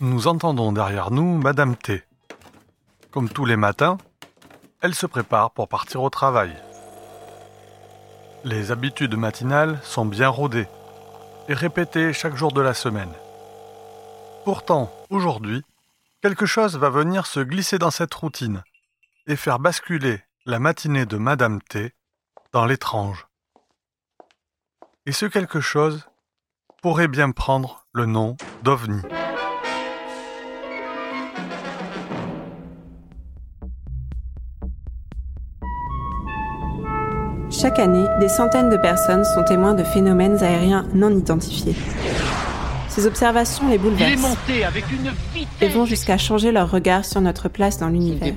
Nous entendons derrière nous Madame T. Comme tous les matins, elle se prépare pour partir au travail. Les habitudes matinales sont bien rodées et répétées chaque jour de la semaine. Pourtant, aujourd'hui, quelque chose va venir se glisser dans cette routine et faire basculer la matinée de Madame T dans l'étrange. Et ce quelque chose pourrait bien prendre le nom d'OVNI. Chaque année, des centaines de personnes sont témoins de phénomènes aériens non identifiés. Ces observations les bouleversent et vont jusqu'à changer leur regard sur notre place dans l'univers.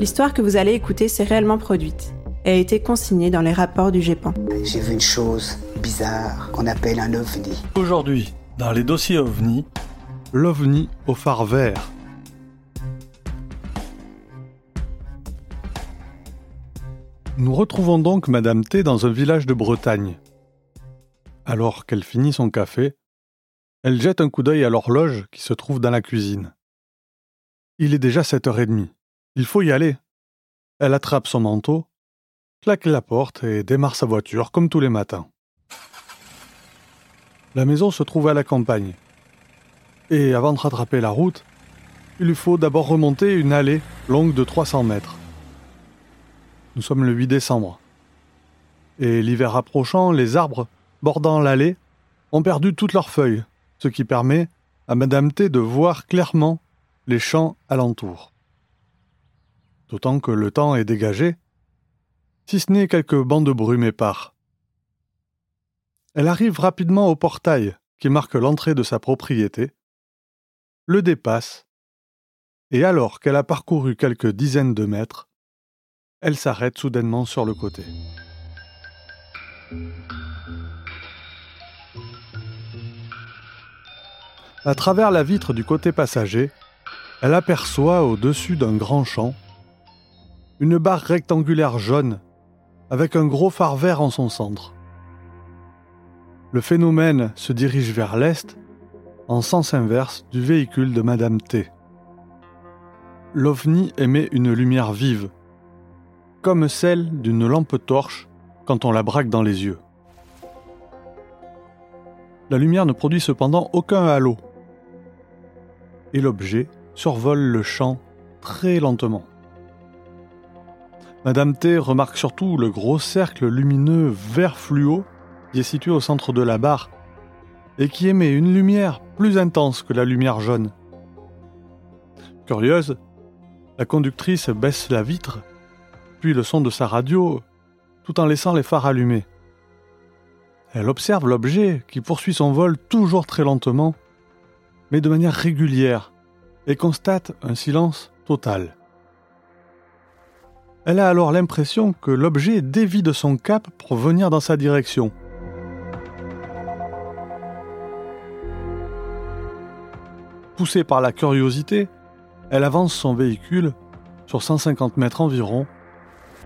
L'histoire que vous allez écouter s'est réellement produite et a été consignée dans les rapports du GEPAN. J'ai vu une chose bizarre qu'on appelle un ovni. Aujourd'hui, dans les dossiers OVNI, l'OVNI au phare vert. Nous retrouvons donc Madame T dans un village de Bretagne. Alors qu'elle finit son café, elle jette un coup d'œil à l'horloge qui se trouve dans la cuisine. Il est déjà 7h30. Il faut y aller. Elle attrape son manteau, claque la porte et démarre sa voiture comme tous les matins. La maison se trouve à la campagne. Et avant de rattraper la route, il lui faut d'abord remonter une allée longue de 300 mètres. Nous sommes le 8 décembre. Et l'hiver approchant, les arbres bordant l'allée ont perdu toutes leurs feuilles, ce qui permet à Madame T de voir clairement les champs alentours. D'autant que le temps est dégagé, si ce n'est quelques bancs de brume épars. Elle arrive rapidement au portail qui marque l'entrée de sa propriété, le dépasse, et alors qu'elle a parcouru quelques dizaines de mètres, elle s'arrête soudainement sur le côté. À travers la vitre du côté passager, elle aperçoit au-dessus d'un grand champ une barre rectangulaire jaune avec un gros phare vert en son centre. Le phénomène se dirige vers l'est en sens inverse du véhicule de Madame T. L'OVNI émet une lumière vive, comme celle d'une lampe torche quand on la braque dans les yeux. La lumière ne produit cependant aucun halo, et l'objet survole le champ très lentement. Madame T remarque surtout le gros cercle lumineux vert fluo qui est situé au centre de la barre et qui émet une lumière plus intense que la lumière jaune. Curieuse, la conductrice baisse la vitre puis le son de sa radio, tout en laissant les phares allumés. Elle observe l'objet qui poursuit son vol toujours très lentement, mais de manière régulière, et constate un silence total. Elle a alors l'impression que l'objet dévie de son cap pour venir dans sa direction. Poussée par la curiosité, elle avance son véhicule sur 150 mètres environ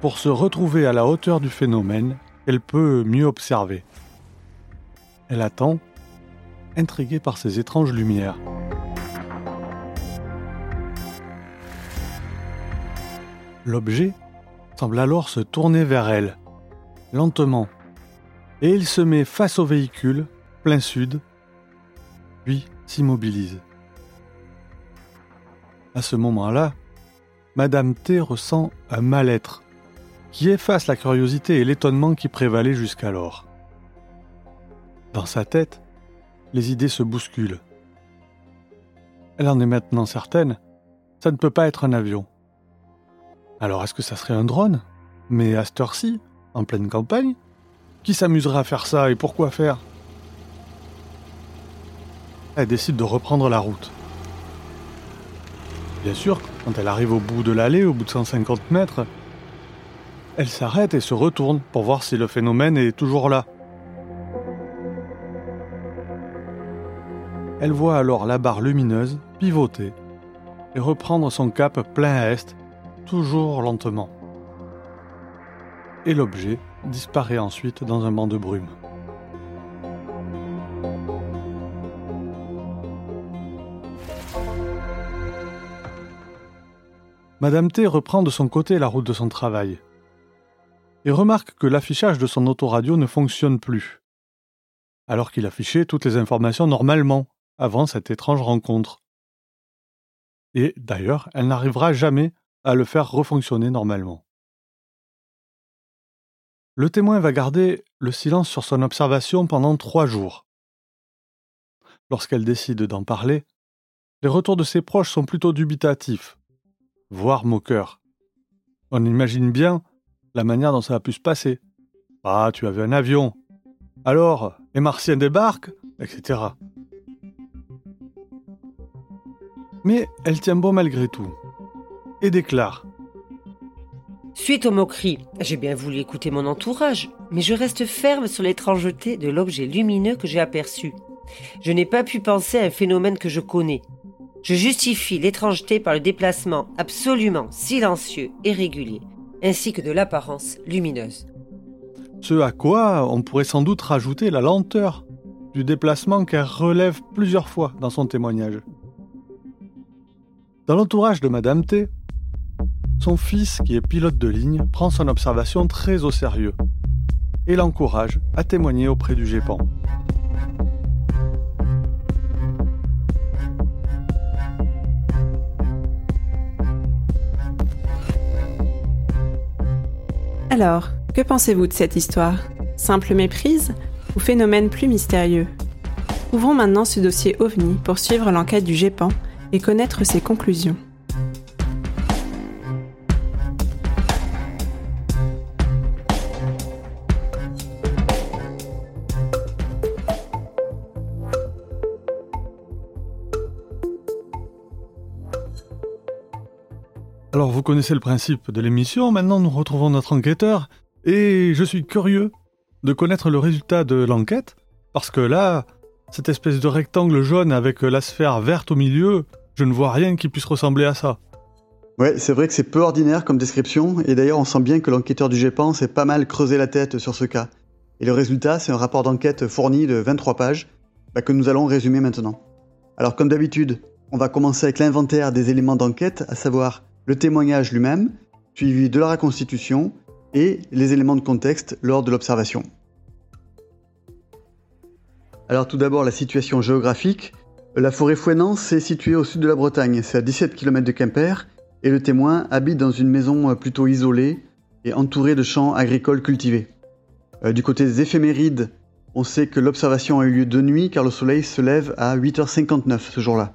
pour se retrouver à la hauteur du phénomène, elle peut mieux observer. Elle attend, intriguée par ces étranges lumières. L'objet semble alors se tourner vers elle, lentement, et il se met face au véhicule, plein sud, puis s'immobilise. À ce moment-là, Madame T ressent un mal-être qui efface la curiosité et l'étonnement qui prévalaient jusqu'alors. Dans sa tête, les idées se bousculent. Elle en est maintenant certaine, ça ne peut pas être un avion. Alors est-ce que ça serait un drone? Mais à cette heure-ci, en pleine campagne? Qui s'amuserait à faire ça et pourquoi faire? Elle décide de reprendre la route. Bien sûr, quand elle arrive au bout de l'allée, au bout de 150 mètres, elle s'arrête et se retourne pour voir si le phénomène est toujours là. Elle voit alors la barre lumineuse pivoter et reprendre son cap plein est, toujours lentement. Et l'objet disparaît ensuite dans un banc de brume. Madame T reprend de son côté la route de son travail et remarque que l'affichage de son autoradio ne fonctionne plus, alors qu'il affichait toutes les informations normalement avant cette étrange rencontre. Et d'ailleurs, elle n'arrivera jamais à le faire refonctionner normalement. Le témoin va garder le silence sur son observation pendant trois jours. Lorsqu'elle décide d'en parler, les retours de ses proches sont plutôt dubitatifs, voire moqueurs. On imagine bien la manière dont ça a pu se passer. Ah, tu avais un avion. Alors, les martiens débarquent, etc. Mais elle tient bon malgré tout, et déclare Suite aux moqueries, j'ai bien voulu écouter mon entourage, mais je reste ferme sur l'étrangeté de l'objet lumineux que j'ai aperçu. Je n'ai pas pu penser à un phénomène que je connais. Je justifie l'étrangeté par le déplacement absolument silencieux et régulier, ainsi que de l'apparence lumineuse. Ce à quoi on pourrait sans doute rajouter la lenteur du déplacement qu'elle relève plusieurs fois dans son témoignage. Dans l'entourage de Madame T, son fils, qui est pilote de ligne, prend son observation très au sérieux et l'encourage à témoigner auprès du GEPAN. Alors, que pensez-vous de cette histoire? Simple méprise ou phénomène plus mystérieux? Ouvrons maintenant ce dossier OVNI pour suivre l'enquête du GEPAN et connaître ses conclusions. Alors vous connaissez le principe de l'émission, maintenant nous retrouvons notre enquêteur, et je suis curieux de connaître le résultat de l'enquête, parce que là, cette espèce de rectangle jaune avec la sphère verte au milieu, je ne vois rien qui puisse ressembler à ça. Ouais, c'est vrai que c'est peu ordinaire comme description, et d'ailleurs on sent bien que l'enquêteur du GEPAN s'est pas mal creusé la tête sur ce cas. Et le résultat, c'est un rapport d'enquête fourni de 23 pages, bah, que nous allons résumer maintenant. Alors comme d'habitude, on va commencer avec l'inventaire des éléments d'enquête, à savoir le témoignage lui-même, suivi de la reconstitution et les éléments de contexte lors de l'observation. Alors tout d'abord la situation géographique. La forêt Fouenance est située au sud de la Bretagne, c'est à 17 km de Quimper, et le témoin habite dans une maison plutôt isolée et entourée de champs agricoles cultivés. Euh, du côté des éphémérides, on sait que l'observation a eu lieu de nuit car le soleil se lève à 8h59 ce jour-là.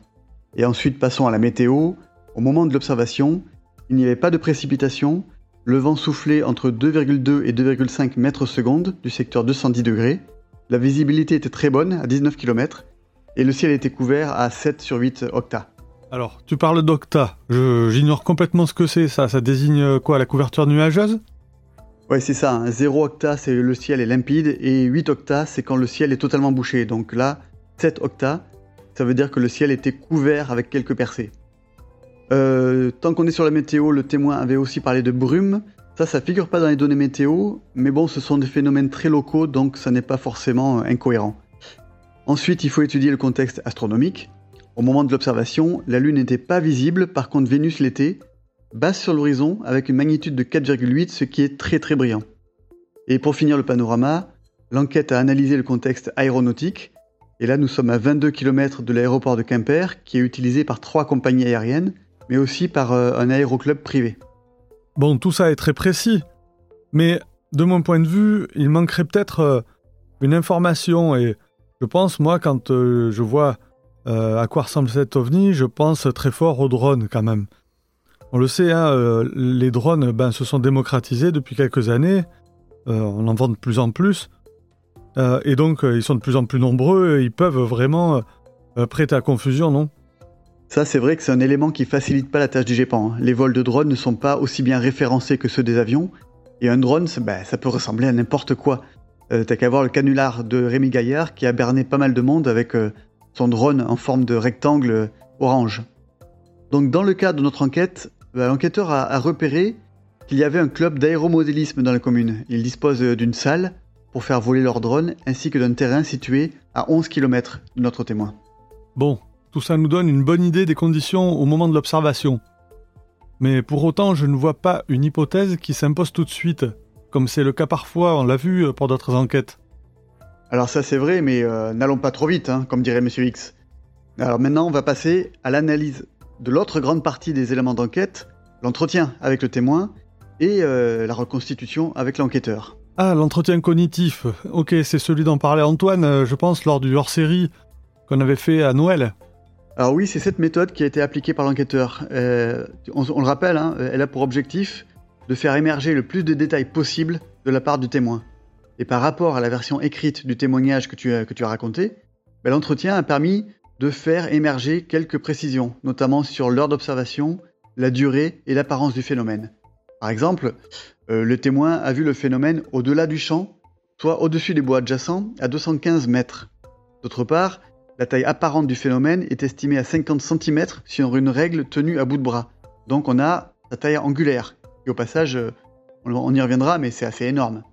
Et ensuite passons à la météo. Au moment de l'observation, il n'y avait pas de précipitation, le vent soufflait entre 2,2 et 2,5 mètres secondes du secteur 210 degrés, la visibilité était très bonne, à 19 km, et le ciel était couvert à 7 sur 8 octas. Alors, tu parles d'octa, j'ignore complètement ce que c'est ça, ça désigne quoi, la couverture nuageuse? Ouais, c'est ça, 0 octa c'est le ciel est limpide, et 8 octa c'est quand le ciel est totalement bouché, donc là, 7 octa, ça veut dire que le ciel était couvert avec quelques percées. Euh, tant qu'on est sur la météo, le témoin avait aussi parlé de brume. Ça, ça figure pas dans les données météo, mais bon, ce sont des phénomènes très locaux, donc ça n'est pas forcément incohérent. Ensuite, il faut étudier le contexte astronomique. Au moment de l'observation, la Lune n'était pas visible, par contre Vénus l'était, basse sur l'horizon avec une magnitude de 4,8, ce qui est très très brillant. Et pour finir le panorama, l'enquête a analysé le contexte aéronautique, et là nous sommes à 22 km de l'aéroport de Quimper, qui est utilisé par trois compagnies aériennes, mais aussi par euh, un aéroclub privé. Bon, tout ça est très précis, mais de mon point de vue, il manquerait peut-être euh, une information, et je pense, moi, quand euh, je vois à quoi ressemble cet ovni, je pense très fort aux drones quand même. On le sait, hein, les drones ben, se sont démocratisés depuis quelques années, on en vend de plus en plus, et donc ils sont de plus en plus nombreux, ils peuvent vraiment prêter à confusion, non? Ça, c'est vrai que c'est un élément qui facilite pas la tâche du GEPAN. Hein. Les vols de drones ne sont pas aussi bien référencés que ceux des avions. Et un drone, bah, ça peut ressembler à n'importe quoi. Euh, T'as qu'à voir le canular de Rémi Gaillard qui a berné pas mal de monde avec euh, son drone en forme de rectangle euh, orange. Donc dans le cadre de notre enquête, bah, l'enquêteur a, repéré qu'il y avait un club d'aéromodélisme dans la commune. Ils disposent d'une salle pour faire voler leurs drones ainsi que d'un terrain situé à 11 km de notre témoin. Bon, tout ça nous donne une bonne idée des conditions au moment de l'observation. Mais pour autant, je ne vois pas une hypothèse qui s'impose tout de suite, comme c'est le cas parfois, on l'a vu pour d'autres enquêtes. Alors ça c'est vrai, mais euh, n'allons pas trop vite, hein, comme dirait Monsieur X. Alors maintenant, on va passer à l'analyse de l'autre grande partie des éléments d'enquête, l'entretien avec le témoin et euh, la reconstitution avec l'enquêteur. Ah, l'entretien cognitif. Ok, c'est celui dont parlait Antoine, euh, je pense, lors du hors-série qu'on avait fait à Noël. Alors oui, c'est cette méthode qui a été appliquée par l'enquêteur. on, le rappelle, hein, elle a pour objectif de faire émerger le plus de détails possible de la part du témoin. Et par rapport à la version écrite du témoignage que tu as, que tu as raconté, ben, l'entretien a permis de faire émerger quelques précisions, notamment sur l'heure d'observation, la durée et l'apparence du phénomène. Par exemple, euh, le témoin a vu le phénomène au-delà du champ, soit au-dessus des bois adjacents, à 215 mètres. D'autre part, la taille apparente du phénomène est estimée à 50 cm sur une règle tenue à bout de bras. Donc on a la taille angulaire. Et au passage, euh, on y reviendra, mais c'est assez énorme.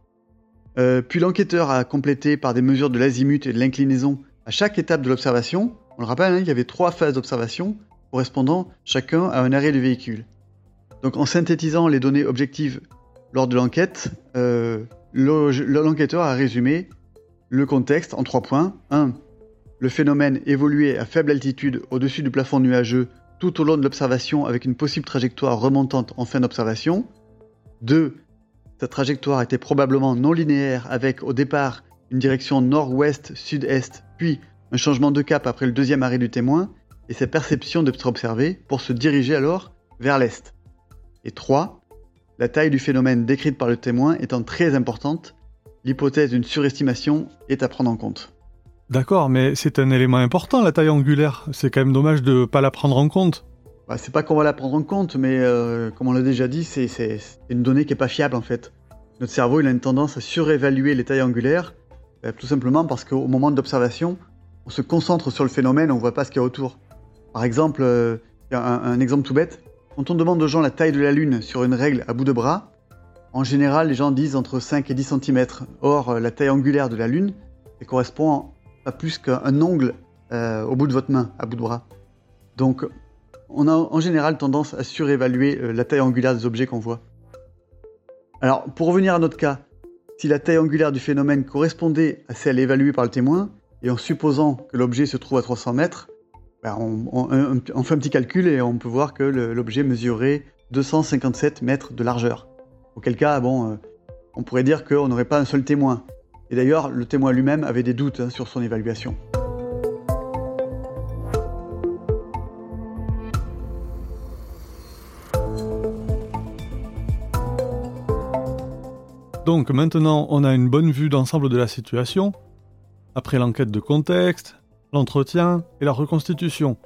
Euh, puis l'enquêteur a complété par des mesures de l'azimut et de l'inclinaison à chaque étape de l'observation. On le rappelle, hein, il y avait trois phases d'observation correspondant chacun à un arrêt du véhicule. Donc en synthétisant les données objectives lors de l'enquête, euh, l'enquêteur a résumé le contexte en trois points. 1. Le phénomène évoluait à faible altitude au-dessus du plafond nuageux tout au long de l'observation avec une possible trajectoire remontante en fin d'observation. 2. Sa trajectoire était probablement non linéaire avec au départ une direction nord-ouest-sud-est, puis un changement de cap après le deuxième arrêt du témoin, et sa perception d'être observé pour se diriger alors vers l'est. Et 3. La taille du phénomène décrite par le témoin étant très importante, l'hypothèse d'une surestimation est à prendre en compte. D'accord, mais c'est un élément important la taille angulaire. C'est quand même dommage de ne pas la prendre en compte. Bah, c'est pas qu'on va la prendre en compte, mais euh, comme on l'a déjà dit, c'est une donnée qui est pas fiable en fait. Notre cerveau il a une tendance à surévaluer les tailles angulaires, bah, tout simplement parce qu'au moment de l'observation, on se concentre sur le phénomène, on voit pas ce qu'il y a autour. Par exemple, euh, un, un, exemple tout bête, quand on demande aux gens la taille de la Lune sur une règle à bout de bras, en général les gens disent entre 5 et 10 cm. Or, la taille angulaire de la Lune elle correspond plus qu'un ongle euh, au bout de votre main, à bout de bras. Donc on a en général tendance à surévaluer euh, la taille angulaire des objets qu'on voit. Alors, pour revenir à notre cas, si la taille angulaire du phénomène correspondait à celle évaluée par le témoin, et en supposant que l'objet se trouve à 300 mètres, ben, on, fait un petit calcul et on peut voir que l'objet mesurait 257 mètres de largeur. Auquel cas, euh, on pourrait dire qu'on n'aurait pas un seul témoin. Et d'ailleurs, le témoin lui-même avait des doutes hein, sur son évaluation. Donc maintenant, on a une bonne vue d'ensemble de la situation, après l'enquête de contexte, l'entretien et la reconstitution.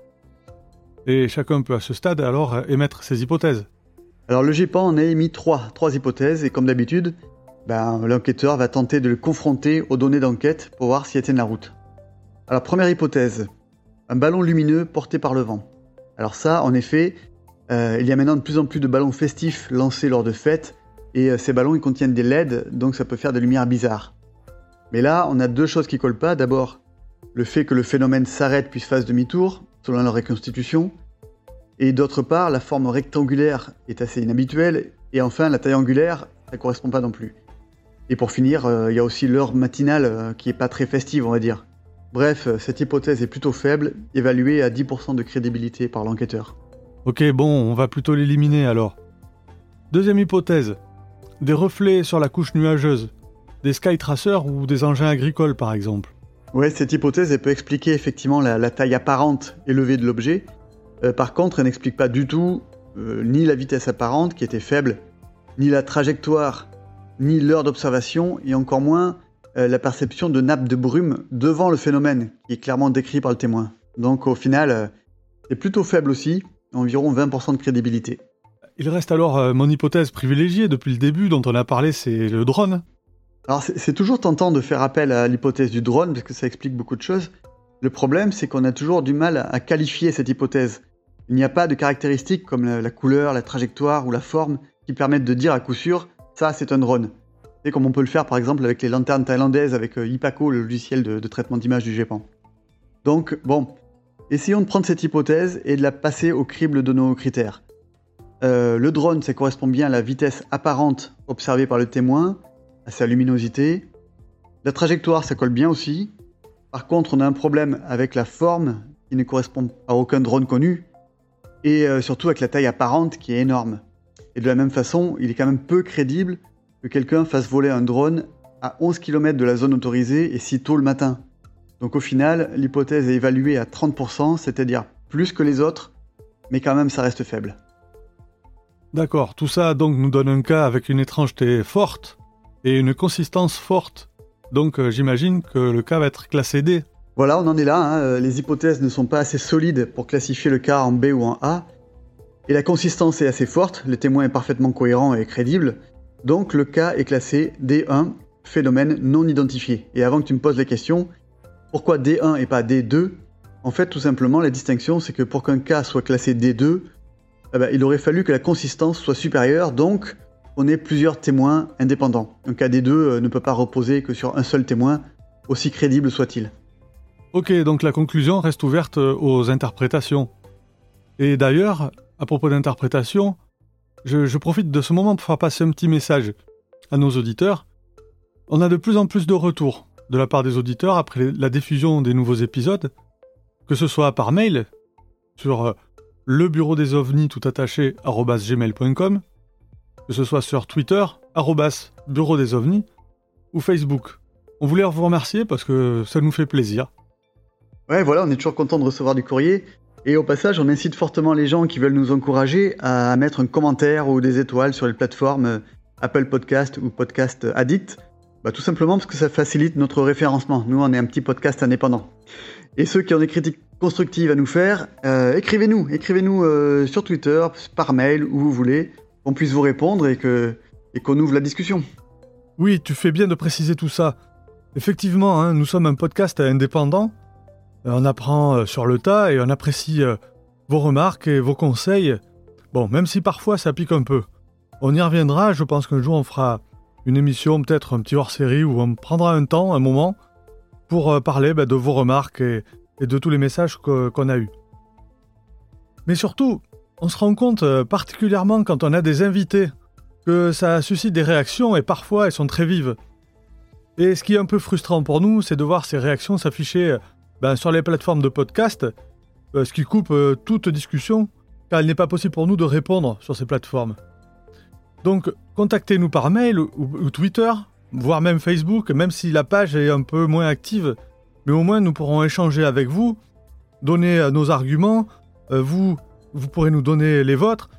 Et chacun peut à ce stade alors émettre ses hypothèses. Alors le GEPAN en a émis trois, trois hypothèses, et comme d'habitude, ben, l'enquêteur va tenter de le confronter aux données d'enquête pour voir s'il tiennent la route. Alors première hypothèse, un ballon lumineux porté par le vent. Alors ça, en effet, euh, il y a maintenant de plus en plus de ballons festifs lancés lors de fêtes et euh, ces ballons, ils contiennent des LED, donc ça peut faire des lumières bizarres. Mais là, on a deux choses qui collent pas. D'abord, le fait que le phénomène s'arrête puis se fasse demi-tour, selon la reconstitution. Et d'autre part, la forme rectangulaire est assez inhabituelle. Et enfin, la taille angulaire, ça ne correspond pas non plus. Et pour finir, euh, il y a aussi l'heure matinale euh, qui est pas très festive, on va dire. Bref, cette hypothèse est plutôt faible, évaluée à 10% de crédibilité par l'enquêteur. Ok, bon, on va plutôt l'éliminer alors. Deuxième hypothèse, des reflets sur la couche nuageuse, des skytracers ou des engins agricoles par exemple. Ouais, cette hypothèse elle peut expliquer effectivement la, taille apparente élevée de l'objet. Euh, par contre, elle n'explique pas du tout euh, ni la vitesse apparente qui était faible, ni la trajectoire, ni l'heure d'observation, et encore moins euh, la perception de nappes de brume devant le phénomène, qui est clairement décrit par le témoin. Donc au final, c'est plutôt faible aussi, environ 20% de crédibilité. Il reste alors euh, mon hypothèse privilégiée depuis le début dont on a parlé, c'est le drone. Alors c'est toujours tentant de faire appel à l'hypothèse du drone parce que ça explique beaucoup de choses. Le problème c'est qu'on a toujours du mal à qualifier cette hypothèse. Il n'y a pas de caractéristiques comme la, couleur, la trajectoire ou la forme qui permettent de dire à coup sûr ça c'est un drone. C'est comme on peut le faire par exemple avec les lanternes thaïlandaises avec euh, Ipaco, le logiciel de, traitement d'image du Japon. Donc bon, essayons de prendre cette hypothèse et de la passer au crible de nos critères. Euh, le drone, ça correspond bien à la vitesse apparente observée par le témoin, à sa luminosité. La trajectoire, ça colle bien aussi. Par contre, on a un problème avec la forme, qui ne correspond à aucun drone connu, et euh, surtout avec la taille apparente qui est énorme. Et de la même façon, il est quand même peu crédible que quelqu'un fasse voler un drone à 11 km de la zone autorisée et si tôt le matin. Donc au final, l'hypothèse est évaluée à 30%, c'est-à-dire plus que les autres, mais quand même ça reste faible. D'accord, tout ça donc nous donne un cas avec une étrangeté forte et une consistance forte. Donc euh, j'imagine que le cas va être classé D. Voilà, on en est là, hein. euh, les hypothèses ne sont pas assez solides pour classifier le cas en B ou en A, et la consistance est assez forte, le témoin est parfaitement cohérent et crédible, donc le cas est classé D1, phénomène non identifié. Et avant que tu me poses la question, pourquoi D1 et pas D2 En fait, tout simplement, la distinction, c'est que pour qu'un cas soit classé D2, eh ben, il aurait fallu que la consistance soit supérieure, donc on ait plusieurs témoins indépendants. Un cas D2 euh, ne peut pas reposer que sur un seul témoin, aussi crédible soit-il. Ok, donc la conclusion reste ouverte euh, aux interprétations. Et d'ailleurs, à propos d'interprétation, je, profite de ce moment pour faire passer un petit message à nos auditeurs. On a de plus en plus de retours de la part des auditeurs après la diffusion des nouveaux épisodes, que ce soit par mail sur euh, le bureau des ovnis tout attaché gmail.com, que ce soit sur Twitter bureau des ovnis ou Facebook. On voulait vous remercier parce que ça nous fait plaisir. Ouais, voilà, on est toujours content de recevoir du courrier. Et au passage, on incite fortement les gens qui veulent nous encourager à mettre un commentaire ou des étoiles sur les plateformes euh, Apple Podcast ou Podcast Addict bah, Tout simplement parce que ça facilite notre référencement. Nous, on est un petit podcast indépendant. Et ceux qui ont des critiques constructives à nous faire, euh, écrivez-nous. Écrivez-nous euh, sur Twitter, par mail, où vous voulez, qu'on puisse vous répondre et qu'on ouvre la discussion. Oui, tu fais bien de préciser tout ça. Effectivement, hein, nous sommes un podcast indépendant. Euh, on apprend sur le tas et on apprécie vos remarques et vos conseils. Bon, même si parfois ça pique un peu. On y reviendra, je pense qu'un jour on fera une émission, peut-être un petit hors-série, où on prendra un temps, un moment, pour euh, parler bah, de vos remarques et, de tous les messages qu'on a eus. Mais surtout, on se rend compte, euh, particulièrement quand on a des invités, que ça suscite des réactions et parfois elles sont très vives. Et ce qui est un peu frustrant pour nous, c'est de voir ces réactions s'afficher euh, ben, sur les plateformes de podcast, ce qui coupe toute discussion, car il n'est pas possible pour nous de répondre sur ces plateformes. Donc, contactez-nous par mail ou, Twitter, voire même Facebook, même si la page est un peu moins active. Mais au moins, nous pourrons échanger avec vous, donner euh, nos arguments. Euh, vous, vous pourrez nous donner les vôtres.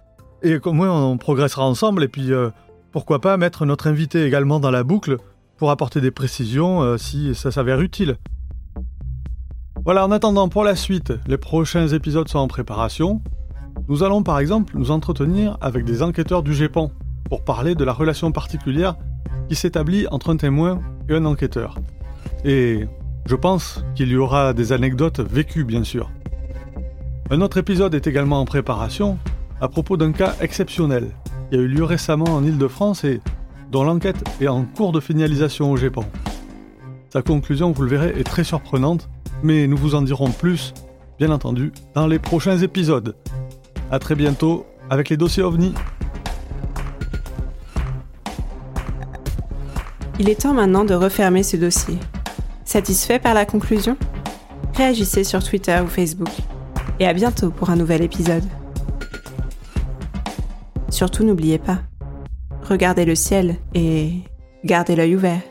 Et au moins, on progressera ensemble. Et puis, euh, pourquoi pas mettre notre invité également dans la boucle pour apporter des précisions si ça s'avère utile. Voilà, en attendant pour la suite, les prochains épisodes sont en préparation. Nous allons par exemple nous entretenir avec des enquêteurs du Japon pour parler de la relation particulière qui s'établit entre un témoin et un enquêteur. Et je pense qu'il y aura des anecdotes vécues, bien sûr. Un autre épisode est également en préparation à propos d'un cas exceptionnel qui a eu lieu récemment en Ile-de-France et dont l'enquête est en cours de finalisation au Japon. Sa conclusion, vous le verrez, est très surprenante, mais nous vous en dirons plus, bien entendu, dans les prochains épisodes. A très bientôt avec les dossiers OVNI. Il est temps maintenant de refermer ce dossier. Satisfait par la conclusion? Réagissez sur Twitter ou Facebook. Et à bientôt pour un nouvel épisode. Surtout n'oubliez pas, regardez le ciel et gardez l'œil ouvert.